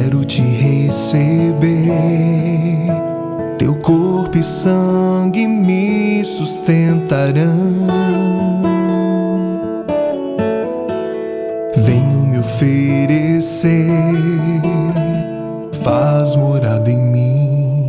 Quero te receber, teu corpo e sangue me sustentarão. Venho me oferecer, faz morada em mim.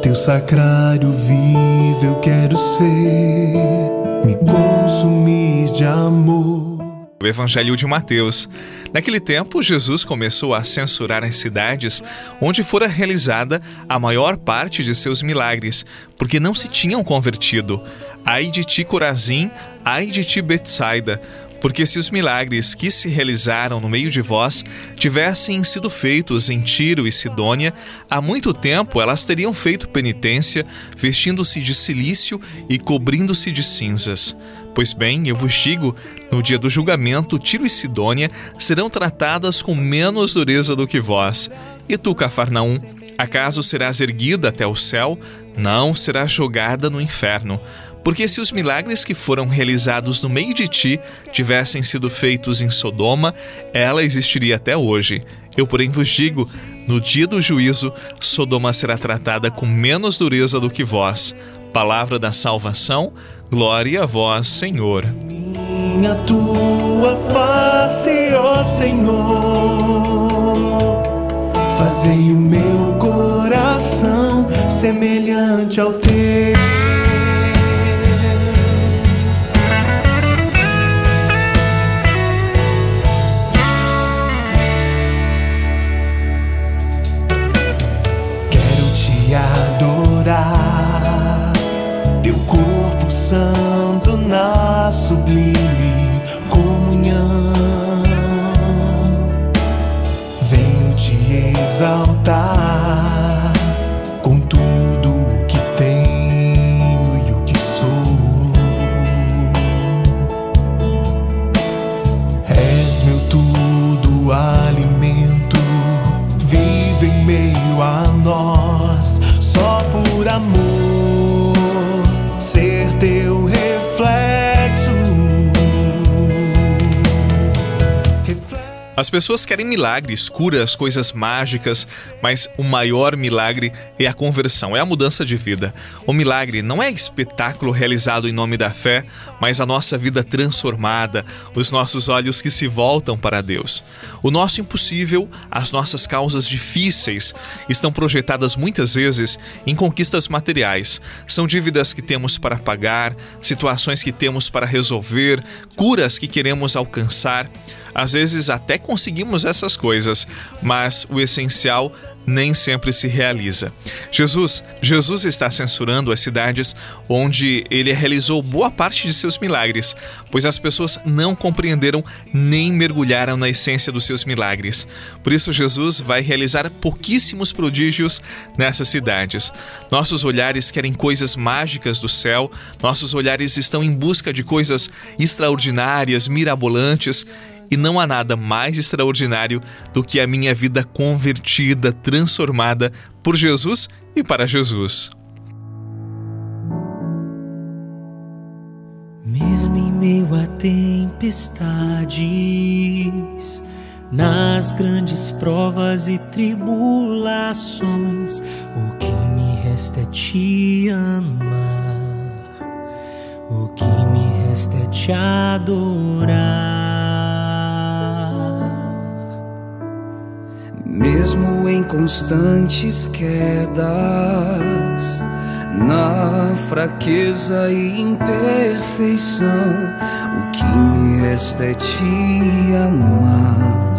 Teu sacrário vivo eu quero ser, me consumir de amor. O Evangelho de Mateus. Naquele tempo, Jesus começou a censurar as cidades onde fora realizada a maior parte de seus milagres, porque não se tinham convertido. Ai de ti, Corazim, ai de ti, Betsaida, porque se os milagres que se realizaram no meio de vós tivessem sido feitos em Tiro e Sidônia, há muito tempo elas teriam feito penitência, vestindo-se de silício e cobrindo-se de cinzas. Pois bem, eu vos digo: no dia do julgamento, Tiro e Sidônia serão tratadas com menos dureza do que vós. E tu, Cafarnaum, acaso serás erguida até o céu? Não, serás jogada no inferno. Porque se os milagres que foram realizados no meio de ti tivessem sido feitos em Sodoma, ela existiria até hoje. Eu, porém, vos digo: no dia do juízo, Sodoma será tratada com menos dureza do que vós. Palavra da salvação, glória a vós, Senhor minha tua face, ó Senhor. Fazei o meu coração semelhante ao teu. Amor, As pessoas querem milagres, curas, coisas mágicas, mas o maior milagre é a conversão, é a mudança de vida. O milagre não é espetáculo realizado em nome da fé, mas a nossa vida transformada, os nossos olhos que se voltam para Deus. O nosso impossível, as nossas causas difíceis, estão projetadas muitas vezes em conquistas materiais. São dívidas que temos para pagar, situações que temos para resolver, curas que queremos alcançar. Às vezes até conseguimos essas coisas, mas o essencial nem sempre se realiza. Jesus, Jesus está censurando as cidades onde ele realizou boa parte de seus milagres, pois as pessoas não compreenderam nem mergulharam na essência dos seus milagres. Por isso Jesus vai realizar pouquíssimos prodígios nessas cidades. Nossos olhares querem coisas mágicas do céu, nossos olhares estão em busca de coisas extraordinárias, mirabolantes, e não há nada mais extraordinário do que a minha vida convertida, transformada por Jesus e para Jesus. Mesmo em meio a tempestades, nas grandes provas e tribulações, o que me resta é te amar, o que me resta é te adorar. Mesmo em constantes quedas, na fraqueza e imperfeição, o que me resta é te amar,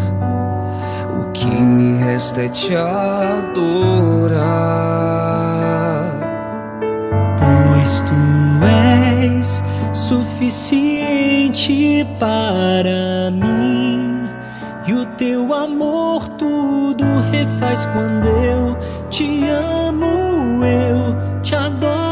o que me resta é te adorar. Pois tu és suficiente para mim teu amor tudo refaz quando eu te amo, eu te adoro.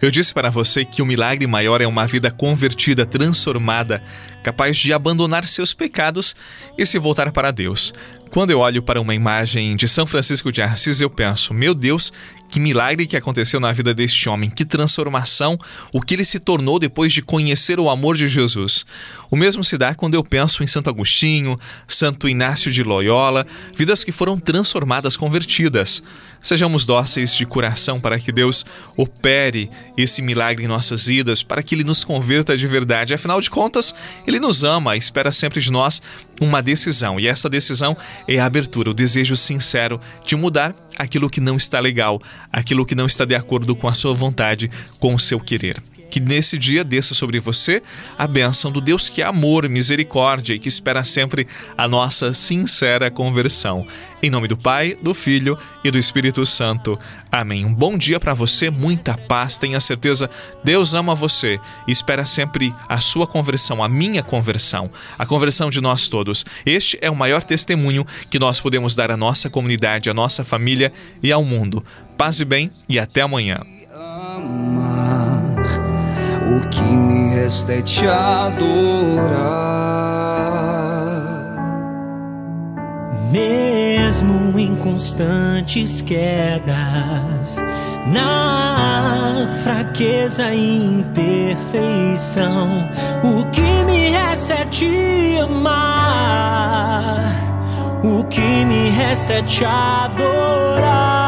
Eu disse para você que o milagre maior é uma vida convertida, transformada, capaz de abandonar seus pecados e se voltar para Deus. Quando eu olho para uma imagem de São Francisco de Assis, eu penso: meu Deus, que milagre que aconteceu na vida deste homem, que transformação, o que ele se tornou depois de conhecer o amor de Jesus. O mesmo se dá quando eu penso em Santo Agostinho, Santo Inácio de Loyola, vidas que foram transformadas, convertidas. Sejamos dóceis de coração para que Deus opere esse milagre em nossas vidas, para que Ele nos converta de verdade. Afinal de contas, Ele nos ama, espera sempre de nós uma decisão. E essa decisão é a abertura, o desejo sincero de mudar aquilo que não está legal, aquilo que não está de acordo com a sua vontade, com o seu querer. Que nesse dia desça sobre você a bênção do Deus que é amor, misericórdia e que espera sempre a nossa sincera conversão. Em nome do Pai, do Filho e do Espírito Santo. Amém. Um bom dia para você, muita paz. Tenha certeza, Deus ama você e espera sempre a sua conversão, a minha conversão, a conversão de nós todos. Este é o maior testemunho que nós podemos dar à nossa comunidade, à nossa família e ao mundo. Paz e bem e até amanhã. O que me resta é te adorar. Constantes quedas, na fraqueza e imperfeição, o que me resta é te amar. O que me resta é te adorar.